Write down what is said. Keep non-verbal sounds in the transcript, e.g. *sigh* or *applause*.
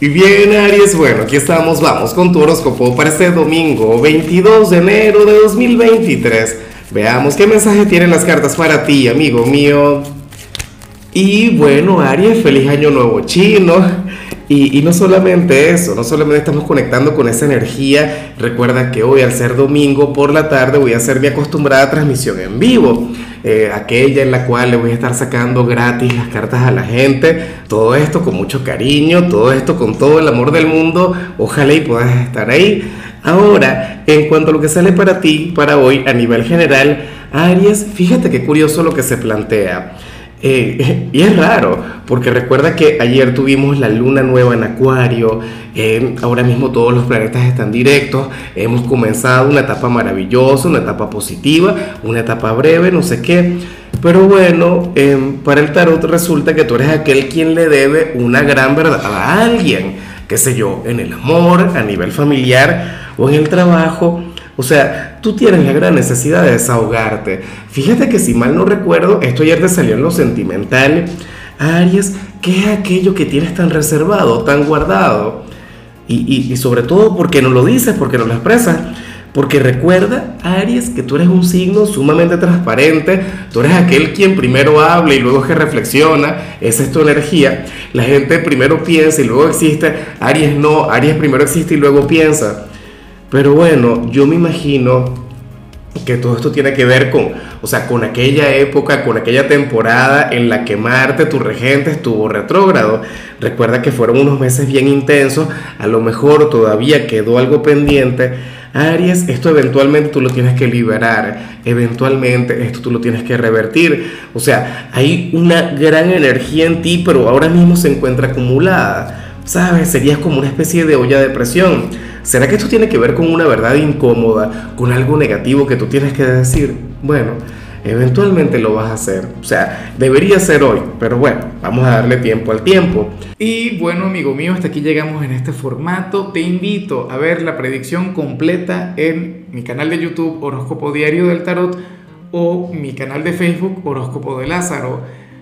Y bien, Aries, bueno, aquí estamos, vamos con tu horóscopo para este domingo 22 de enero de 2023. Veamos qué mensaje tienen las cartas para ti, amigo mío. Y bueno, Aries, feliz año nuevo chino. Y, no solamente eso, no solamente estamos conectando con esa energía. Recuerda que hoy, al ser domingo por la tarde, voy a hacer mi acostumbrada transmisión en vivo. Eh, aquella en la cual le voy a estar sacando gratis las cartas a la gente. Todo esto con mucho cariño, todo esto con todo el amor del mundo. Ojalá y puedas estar ahí. Ahora, en cuanto a lo que sale para ti, para hoy, a nivel general, Aries, fíjate qué curioso lo que se plantea. Eh, *laughs* y es raro, porque recuerda que ayer tuvimos la luna nueva en Acuario, eh, ahora mismo todos los planetas están directos, hemos comenzado una etapa maravillosa, una etapa positiva, una etapa breve, no sé qué. Pero bueno, eh, para el tarot resulta que tú eres aquel quien le debe una gran verdad a alguien, qué sé yo, en el amor, a nivel familiar o en el trabajo o sea, tú tienes la gran necesidad de desahogarte. Fíjate que si mal no recuerdo, esto ayer te salió en lo sentimental. Aries, ¿qué es aquello que tienes tan reservado, tan guardado? Y, sobre todo, ¿por qué no lo dices? ¿Por qué no lo expresas? Porque recuerda, Aries, que tú eres un signo sumamente transparente, tú eres aquel quien primero habla y luego que reflexiona, esa es tu energía. La gente primero piensa y luego existe, Aries no, Aries primero existe y luego piensa. Pero bueno, yo me imagino que todo esto tiene que ver con, o sea, con aquella época, con aquella temporada en la que Marte, tu regente, estuvo retrógrado. Recuerda que fueron unos meses bien intensos, a lo mejor todavía quedó algo pendiente. Aries, esto eventualmente tú lo tienes que liberar, eventualmente esto tú lo tienes que revertir. O sea, hay una gran energía en ti, pero ahora mismo se encuentra acumulada. ¿Sabes? Serías como una especie de olla de presión. ¿Será que esto tiene que ver con una verdad incómoda, con algo negativo que tú tienes que decir? Bueno, eventualmente lo vas a hacer. O sea, debería ser hoy, pero bueno, vamos a darle tiempo al tiempo. Y bueno, amigo mío, hasta aquí llegamos en este formato. Te invito a ver la predicción completa en mi canal de YouTube Horóscopo Diario del Tarot o mi canal de Facebook Horóscopo de Lázaro.